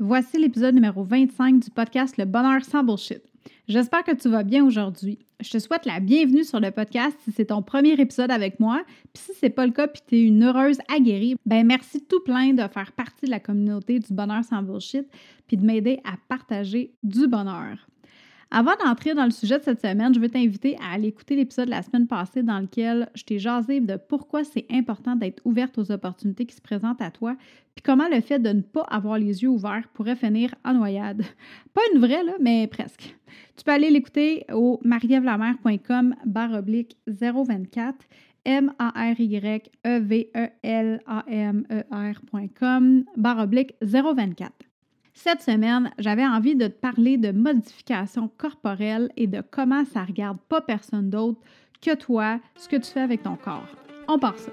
Voici l'épisode numéro 25 du podcast Le Bonheur sans Bullshit. J'espère que tu vas bien aujourd'hui. Je te souhaite la bienvenue sur le podcast si c'est ton premier épisode avec moi. Puis si c'est pas le cas puis tu es une heureuse aguerrie, ben merci tout plein de faire partie de la communauté du Bonheur sans Bullshit puis de m'aider à partager du bonheur. Avant d'entrer dans le sujet de cette semaine, je veux t'inviter à aller écouter l'épisode de la semaine passée dans lequel je t'ai jasé de pourquoi c'est important d'être ouverte aux opportunités qui se présentent à toi, puis comment le fait de ne pas avoir les yeux ouverts pourrait finir en noyade. Pas une vraie, là, mais presque. Tu peux aller l'écouter au marievlamer.com barre oblique 024 M-A-R-Y-E-V-E-L-A-M-E-R.com barre oblique 024. Cette semaine, j'avais envie de te parler de modification corporelle et de comment ça regarde pas personne d'autre que toi, ce que tu fais avec ton corps. On part ça.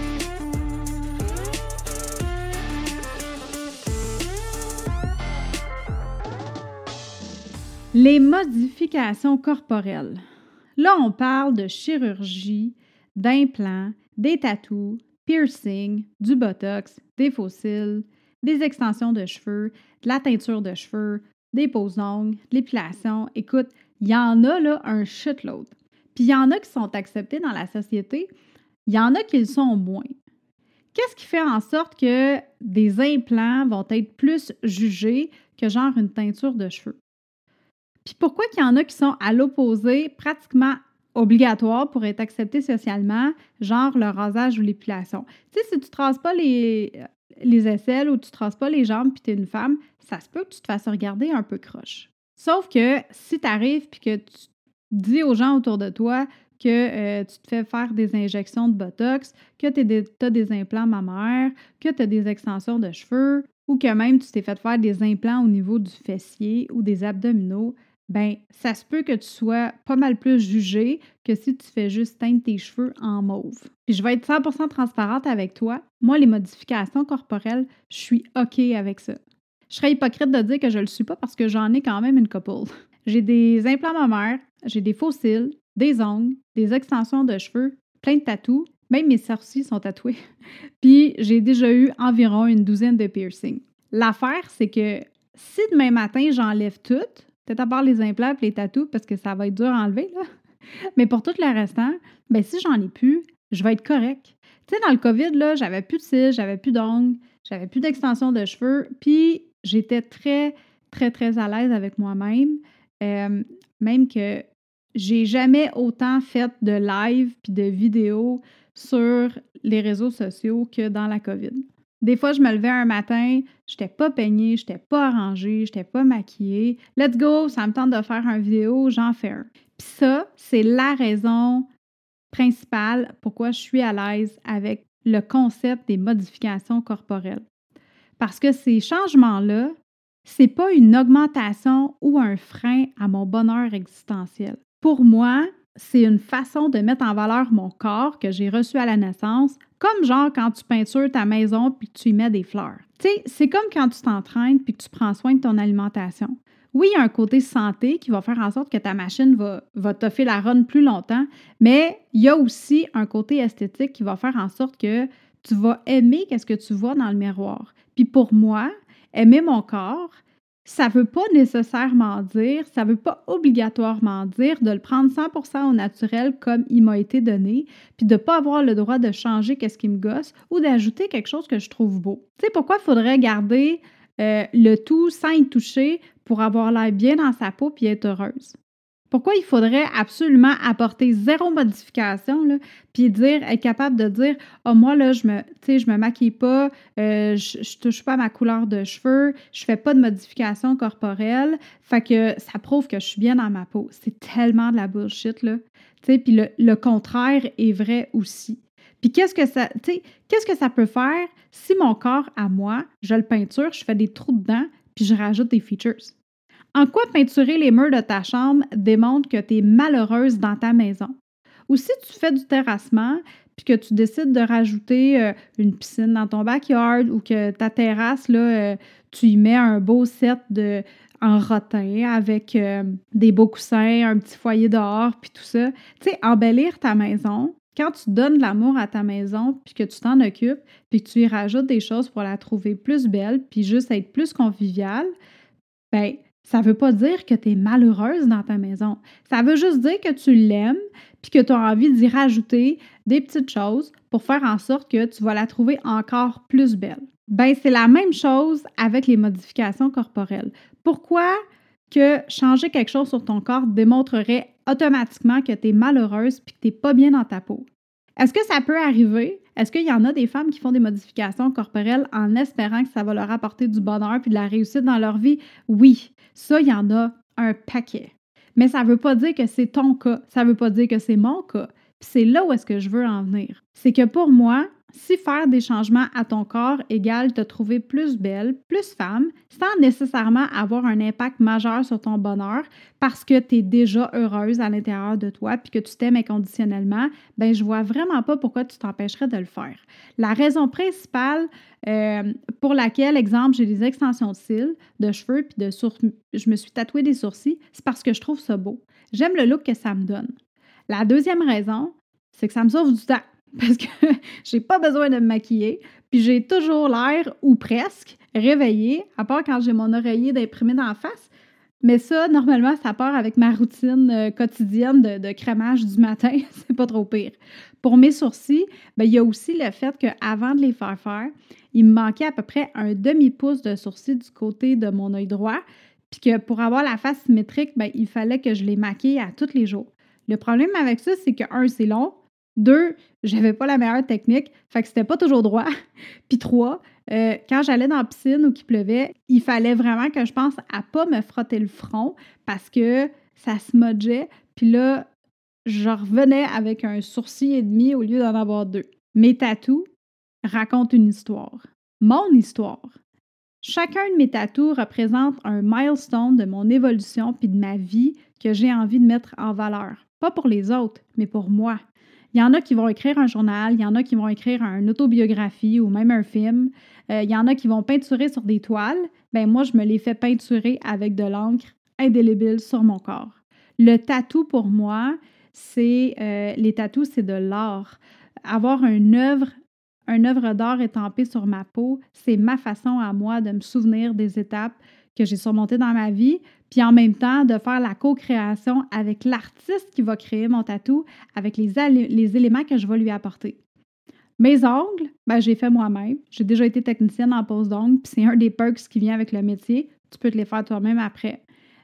Les modifications corporelles. Là, on parle de chirurgie, d'implants, des tatous, piercing, du botox, des fossiles, des extensions de cheveux, de la teinture de cheveux, des poses ongles, de l'épilation. Écoute, il y en a là un shitload. Puis il y en a qui sont acceptés dans la société, il y en a qui le sont moins. Qu'est-ce qui fait en sorte que des implants vont être plus jugés que genre une teinture de cheveux? Puis pourquoi qu'il y en a qui sont à l'opposé, pratiquement obligatoires pour être acceptés socialement, genre le rasage ou l'épilation? Tu sais, si tu ne traces pas les, les aisselles ou tu ne traces pas les jambes puis tu es une femme, ça se peut que tu te fasses regarder un peu croche. Sauf que si tu arrives puis que tu dis aux gens autour de toi que euh, tu te fais faire des injections de Botox, que tu as des implants mammaires, que tu as des extensions de cheveux, ou que même tu t'es fait faire des implants au niveau du fessier ou des abdominaux, ben ça se peut que tu sois pas mal plus jugé que si tu fais juste teindre tes cheveux en mauve. Puis je vais être 100% transparente avec toi. Moi, les modifications corporelles, je suis OK avec ça. Je serais hypocrite de dire que je le suis pas parce que j'en ai quand même une couple. J'ai des implants mammaires, j'ai des fossiles, des ongles, des extensions de cheveux, plein de tatous. Même mes sourcils sont tatoués. Puis j'ai déjà eu environ une douzaine de piercings. L'affaire, c'est que si demain matin j'enlève toutes, Peut-être à part les implants et les tatous, parce que ça va être dur à enlever. Mais pour tout le restant, ben si j'en ai plus, je vais être correct. Tu sais, dans le COVID, là, j'avais plus de cils, j'avais plus d'ongles, j'avais plus d'extension de cheveux, puis j'étais très, très, très à l'aise avec moi-même. Même que j'ai jamais autant fait de live puis de vidéos sur les réseaux sociaux que dans la COVID. Des fois, je me levais un matin, je n'étais pas peignée, je n'étais pas arrangée, je n'étais pas maquillée. Let's go, ça me tente de faire une vidéo, j'en fais un. Puis ça, c'est la raison principale pourquoi je suis à l'aise avec le concept des modifications corporelles. Parce que ces changements-là, c'est pas une augmentation ou un frein à mon bonheur existentiel. Pour moi, c'est une façon de mettre en valeur mon corps que j'ai reçu à la naissance, comme genre quand tu peintures ta maison puis que tu y mets des fleurs. Tu sais, c'est comme quand tu t'entraînes puis que tu prends soin de ton alimentation. Oui, il y a un côté santé qui va faire en sorte que ta machine va, va faire la run plus longtemps, mais il y a aussi un côté esthétique qui va faire en sorte que tu vas aimer qu'est-ce que tu vois dans le miroir. Puis pour moi, aimer mon corps, ça ne veut pas nécessairement dire, ça ne veut pas obligatoirement dire de le prendre 100% au naturel comme il m'a été donné, puis de ne pas avoir le droit de changer qu'est-ce qui me gosse ou d'ajouter quelque chose que je trouve beau. Tu sais, pourquoi il faudrait garder euh, le tout sans y toucher pour avoir l'air bien dans sa peau puis être heureuse? Pourquoi il faudrait absolument apporter zéro modification, là, puis dire, être capable de dire, oh, moi, là, je me, je me maquille pas, euh, je, je, touche pas ma couleur de cheveux, je fais pas de modification corporelle, fait que ça prouve que je suis bien dans ma peau. C'est tellement de la bullshit, là. Puis le, le, contraire est vrai aussi. Puis qu'est-ce que ça, qu'est-ce que ça peut faire si mon corps, à moi, je le peinture, je fais des trous dedans, puis je rajoute des features? En quoi peinturer les murs de ta chambre démontre que tu es malheureuse dans ta maison? Ou si tu fais du terrassement, puis que tu décides de rajouter euh, une piscine dans ton backyard ou que ta terrasse, euh, tu y mets un beau set de, en rotin avec euh, des beaux coussins, un petit foyer dehors, puis tout ça. Tu sais, embellir ta maison, quand tu donnes l'amour à ta maison, puis que tu t'en occupes, puis que tu y rajoutes des choses pour la trouver plus belle, puis juste être plus conviviale, ben ça ne veut pas dire que tu es malheureuse dans ta maison. Ça veut juste dire que tu l'aimes, puis que tu as envie d'y rajouter des petites choses pour faire en sorte que tu vas la trouver encore plus belle. Ben, c'est la même chose avec les modifications corporelles. Pourquoi que changer quelque chose sur ton corps démontrerait automatiquement que tu es malheureuse puis que tu n'es pas bien dans ta peau? Est-ce que ça peut arriver? Est-ce qu'il y en a des femmes qui font des modifications corporelles en espérant que ça va leur apporter du bonheur puis de la réussite dans leur vie? Oui, ça, il y en a un paquet. Mais ça ne veut pas dire que c'est ton cas. Ça ne veut pas dire que c'est mon cas. c'est là où est-ce que je veux en venir. C'est que pour moi, si faire des changements à ton corps égale te trouver plus belle, plus femme, sans nécessairement avoir un impact majeur sur ton bonheur parce que tu es déjà heureuse à l'intérieur de toi puis que tu t'aimes inconditionnellement, ben je vois vraiment pas pourquoi tu t'empêcherais de le faire. La raison principale euh, pour laquelle, exemple, j'ai des extensions de cils, de cheveux puis de sourcils, je me suis tatoué des sourcils, c'est parce que je trouve ça beau. J'aime le look que ça me donne. La deuxième raison, c'est que ça me sauve du temps parce que j'ai pas besoin de me maquiller, puis j'ai toujours l'air, ou presque, réveillée, à part quand j'ai mon oreiller d'imprimé dans la face. Mais ça, normalement, ça part avec ma routine euh, quotidienne de, crémage du matin. c'est pas trop pire. Pour mes sourcils, ben, il y a aussi le fait qu'avant de les faire faire, il me manquait à peu près un demi-pouce de sourcils du côté de mon œil droit. Puis que pour avoir la face symétrique, ben, il fallait que je les maquille à tous les jours. Le problème avec ça, c'est que, un, c'est long. Deux, j'avais pas la meilleure technique, fait que c'était pas toujours droit. Puis trois, euh, quand j'allais dans la piscine ou qu'il pleuvait, il fallait vraiment que je pense à pas me frotter le front parce que ça se modgeait. Puis là, je revenais avec un sourcil et demi au lieu d'en avoir deux. Mes tatous racontent une histoire. Mon histoire. Chacun de mes tatous représente un milestone de mon évolution puis de ma vie que j'ai envie de mettre en valeur. Pas pour les autres, mais pour moi. Il y en a qui vont écrire un journal, il y en a qui vont écrire une autobiographie ou même un film. Euh, il y en a qui vont peinturer sur des toiles. Ben moi, je me les fais peinturer avec de l'encre indélébile sur mon corps. Le tatou pour moi, c'est euh, les tatous, c'est de l'art. Avoir une œuvre, une œuvre d'art étampée sur ma peau, c'est ma façon à moi de me souvenir des étapes que j'ai surmontées dans ma vie, puis en même temps de faire la co-création avec l'artiste qui va créer mon tatou, avec les, éléments que je vais lui apporter. Mes ongles, ben, j'ai fait moi-même. J'ai déjà été technicienne en pose d'ongles, puis c'est un des perks qui vient avec le métier. Tu peux te les faire toi-même après.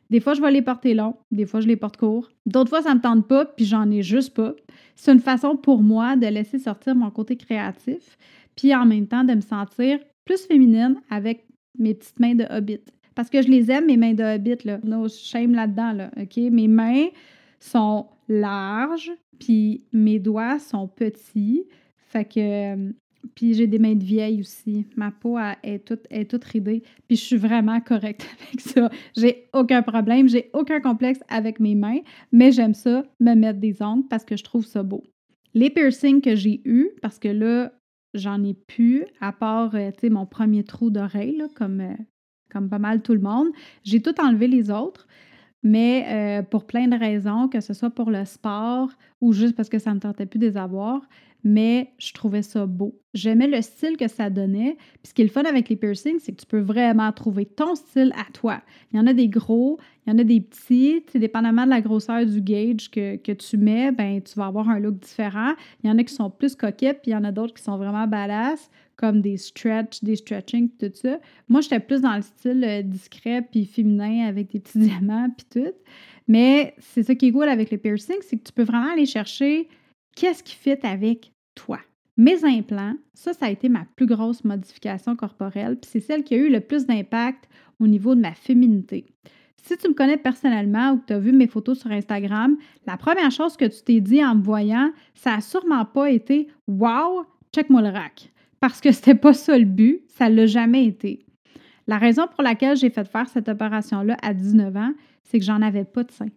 Des fois, je vais les porter longs, des fois, je les porte courts. D'autres fois, ça ne me tente pas, puis j'en ai juste pas. C'est une façon pour moi de laisser sortir mon côté créatif, puis en même temps de me sentir plus féminine avec mes petites mains de hobbit. Parce que je les aime, mes mains de hobbit, là. No shame là-dedans, là, OK? Mes mains sont larges, puis mes doigts sont petits. Fait que... Euh, puis j'ai des mains de vieille aussi. Ma peau est, toute, est toute ridée. Puis je suis vraiment correcte avec ça. J'ai aucun problème. J'ai aucun complexe avec mes mains. Mais j'aime ça, me mettre des ongles parce que je trouve ça beau. Les piercings que j'ai eus, parce que là, j'en ai plus, à part, euh, mon premier trou d'oreille, comme euh, comme pas mal tout le monde. J'ai tout enlevé les autres, mais euh, pour plein de raisons, que ce soit pour le sport ou juste parce que ça ne me tentait plus de les avoir mais je trouvais ça beau. J'aimais le style que ça donnait. Puis ce qui est le fun avec les piercings, c'est que tu peux vraiment trouver ton style à toi. Il y en a des gros, il y en a des petits. Tu dépendamment de la grosseur du gauge que, que, tu mets, ben tu vas avoir un look différent. Il y en a qui sont plus coquettes, puis il y en a d'autres qui sont vraiment badass, comme des stretch, des stretching, tout ça. Moi, j'étais plus dans le style euh, discret puis féminin avec des petits diamants, puis tout. Mais c'est ça qui est cool avec les piercings, c'est que tu peux vraiment aller chercher qu'est-ce qui fit avec toi. Mes implants, ça, ça a été ma plus grosse modification corporelle, puis c'est celle qui a eu le plus d'impact au niveau de ma féminité. Si tu me connais personnellement ou que tu as vu mes photos sur Instagram, la première chose que tu t'es dit en me voyant, ça n'a sûrement pas été Wow, check-moi le rack. Parce que c'était pas ça le but, ça l'a jamais été. La raison pour laquelle j'ai fait faire cette opération-là à 19 ans, c'est que j'en avais pas de sein.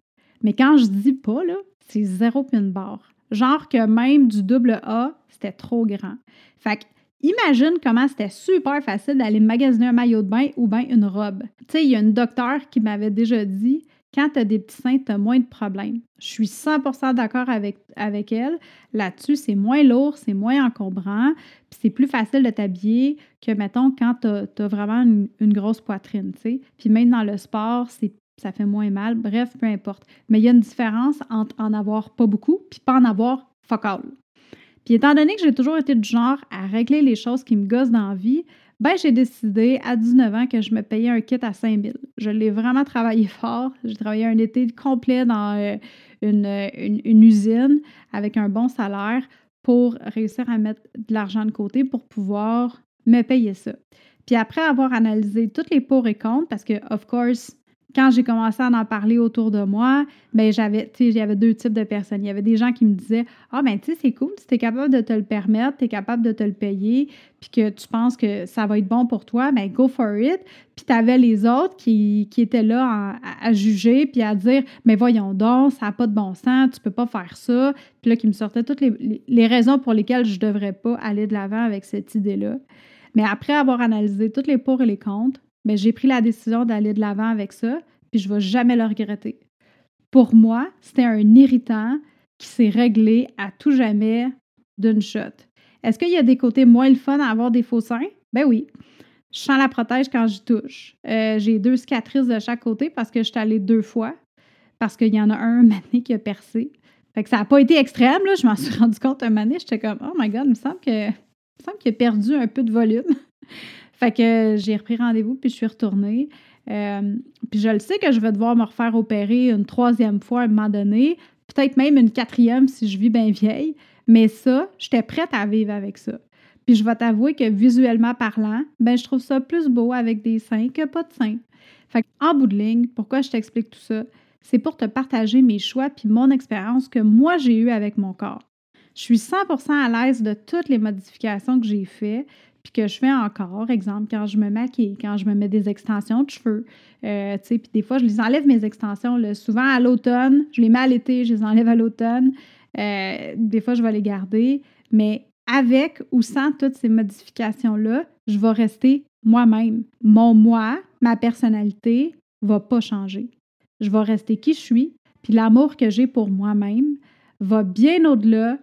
Mais quand je dis pas, c'est zéro une barre. Genre que même du double A, c'était trop grand. Fait que Imagine comment c'était super facile d'aller magasiner un maillot de bain ou bien une robe. Tu sais, il y a une docteure qui m'avait déjà dit quand tu as des petits seins, tu as moins de problèmes. Je suis 100% d'accord avec, elle. Là-dessus, c'est moins lourd, c'est moins encombrant, puis c'est plus facile de t'habiller que, mettons, quand tu as, vraiment une, grosse poitrine, tu sais. Puis même dans le sport, ça fait moins mal. Bref, peu importe. Mais il y a une différence entre en avoir pas beaucoup puis pas en avoir fuck all. Puis étant donné que j'ai toujours été du genre à régler les choses qui me gossent dans la vie, ben j'ai décidé à 19 ans que je me payais un kit à 5000. Je l'ai vraiment travaillé fort. J'ai travaillé un été complet dans euh, une, une, usine avec un bon salaire pour réussir à mettre de l'argent de côté pour pouvoir me payer ça. Puis après avoir analysé toutes les pour et contre, parce que, of course, quand j'ai commencé à en parler autour de moi, ben j'avais, tu sais, deux types de personnes. Il y avait des gens qui me disaient Ah, ben, tu sais, c'est cool, si tu es capable de te le permettre, tu es capable de te le payer, puis que tu penses que ça va être bon pour toi, ben, go for it. Puis tu avais les autres qui, étaient là à, juger, puis à dire Mais voyons donc, ça n'a pas de bon sens, tu peux pas faire ça. Puis là, qui me sortaient toutes les, raisons pour lesquelles je devrais pas aller de l'avant avec cette idée-là. Mais après avoir analysé toutes les pour et les contre, mais j'ai pris la décision d'aller de l'avant avec ça, puis je ne vais jamais le regretter. Pour moi, c'était un irritant qui s'est réglé à tout jamais d'une shot. Est-ce qu'il y a des côtés moins le fun à avoir des faux seins? Ben oui. Je sens la protège quand j'y touche. Euh, j'ai deux cicatrices de chaque côté parce que je suis allée deux fois, parce qu'il y en a un mané qui a percé. Fait que ça n'a pas été extrême, là. Je m'en suis rendu compte un mané. J'étais comme, oh my god, il me semble que, il me semble qu'il a perdu un peu de volume. Fait que j'ai repris rendez-vous, puis je suis retournée. Euh, puis je le sais que je vais devoir me refaire opérer une troisième fois à un moment donné, peut-être même une quatrième si je vis bien vieille. Mais ça, j'étais prête à vivre avec ça. Puis je vais t'avouer que visuellement parlant, ben je trouve ça plus beau avec des seins que pas de seins. Fait en bout de ligne, pourquoi je t'explique tout ça? C'est pour te partager mes choix puis mon expérience que moi j'ai eue avec mon corps. Je suis 100% à l'aise de toutes les modifications que j'ai faites, puis que je fais encore, exemple, quand je me maquille, quand je me mets des extensions de cheveux, euh, tu sais, puis des fois, je les enlève mes extensions, souvent à l'automne, je les mets à l'été, je les enlève à l'automne, euh, des fois, je vais les garder, mais avec ou sans toutes ces modifications-là, je vais rester moi-même. Mon moi, ma personnalité, va pas changer. Je vais rester qui je suis, puis l'amour que j'ai pour moi-même va bien au-delà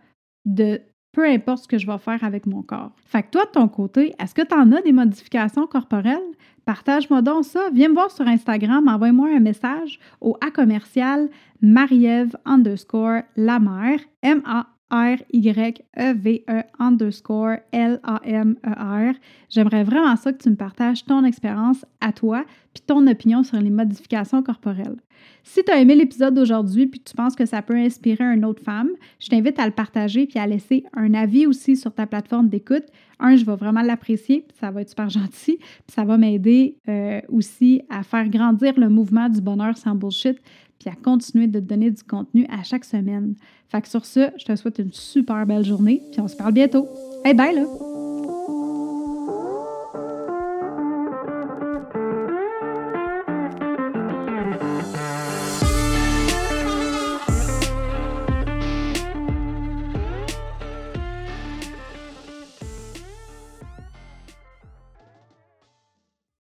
de peu importe ce que je vais faire avec mon corps. Fait que toi, de ton côté, est-ce que tu en as des modifications corporelles? Partage-moi donc ça. Viens me voir sur Instagram, envoie-moi un message au A commercial Marie-Ève underscore la mère, M-A R-Y-E-V-E underscore L-A-M-E-R. J'aimerais vraiment ça que tu me partages ton expérience à toi puis ton opinion sur les modifications corporelles. Si tu as aimé l'épisode d'aujourd'hui puis tu penses que ça peut inspirer une autre femme, je t'invite à le partager puis à laisser un avis aussi sur ta plateforme d'écoute. Un, je vais vraiment l'apprécier, ça va être super gentil, puis ça va m'aider euh, aussi à faire grandir le mouvement du bonheur sans bullshit puis à continuer de te donner du contenu à chaque semaine. Fait que sur ce, je te souhaite une super belle journée, puis on se parle bientôt. Hey, bye là!